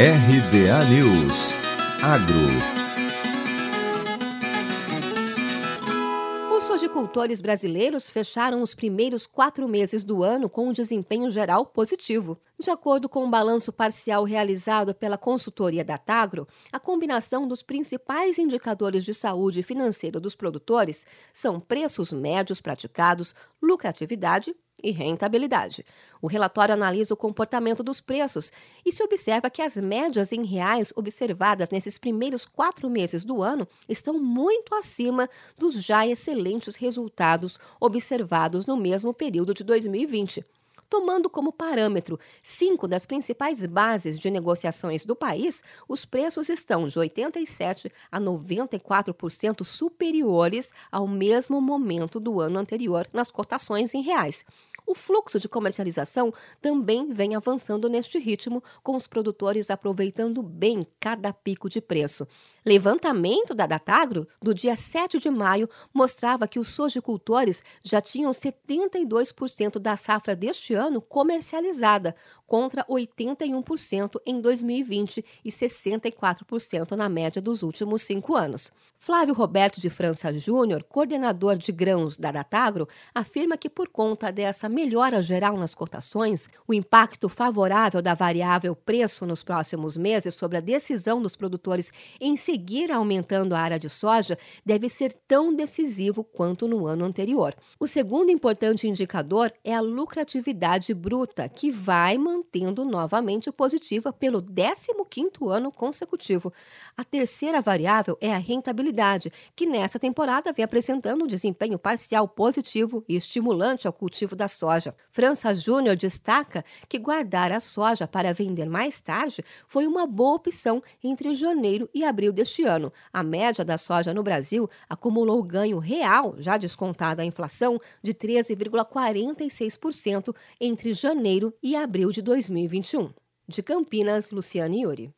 RBA News Agro Os sojicultores brasileiros fecharam os primeiros quatro meses do ano com um desempenho geral positivo. De acordo com o um balanço parcial realizado pela consultoria da Tagro, a combinação dos principais indicadores de saúde financeira dos produtores são preços médios praticados, lucratividade e rentabilidade. O relatório analisa o comportamento dos preços e se observa que as médias em reais observadas nesses primeiros quatro meses do ano estão muito acima dos já excelentes resultados observados no mesmo período de 2020 tomando como parâmetro cinco das principais bases de negociações do país, os preços estão de 87% a 94% superiores ao mesmo momento do ano anterior nas cotações em reais. O fluxo de comercialização também vem avançando neste ritmo, com os produtores aproveitando bem cada pico de preço. Levantamento da Datagro do dia 7 de maio mostrava que os sojicultores já tinham 72% da safra deste ano comercializada, contra 81% em 2020 e 64% na média dos últimos cinco anos. Flávio Roberto de França Júnior, coordenador de grãos da Datagro, afirma que por conta dessa melhora geral nas cotações, o impacto favorável da variável preço nos próximos meses sobre a decisão dos produtores em seguir aumentando a área de soja deve ser tão decisivo quanto no ano anterior. O segundo importante indicador é a lucratividade bruta, que vai mantendo novamente positiva pelo 15º ano consecutivo. A terceira variável é a rentabilidade que nessa temporada vem apresentando um desempenho parcial positivo e estimulante ao cultivo da soja. França Júnior destaca que guardar a soja para vender mais tarde foi uma boa opção entre janeiro e abril deste ano. A média da soja no Brasil acumulou ganho real, já descontada a inflação, de 13,46% entre janeiro e abril de 2021. De Campinas, Luciane Iuri.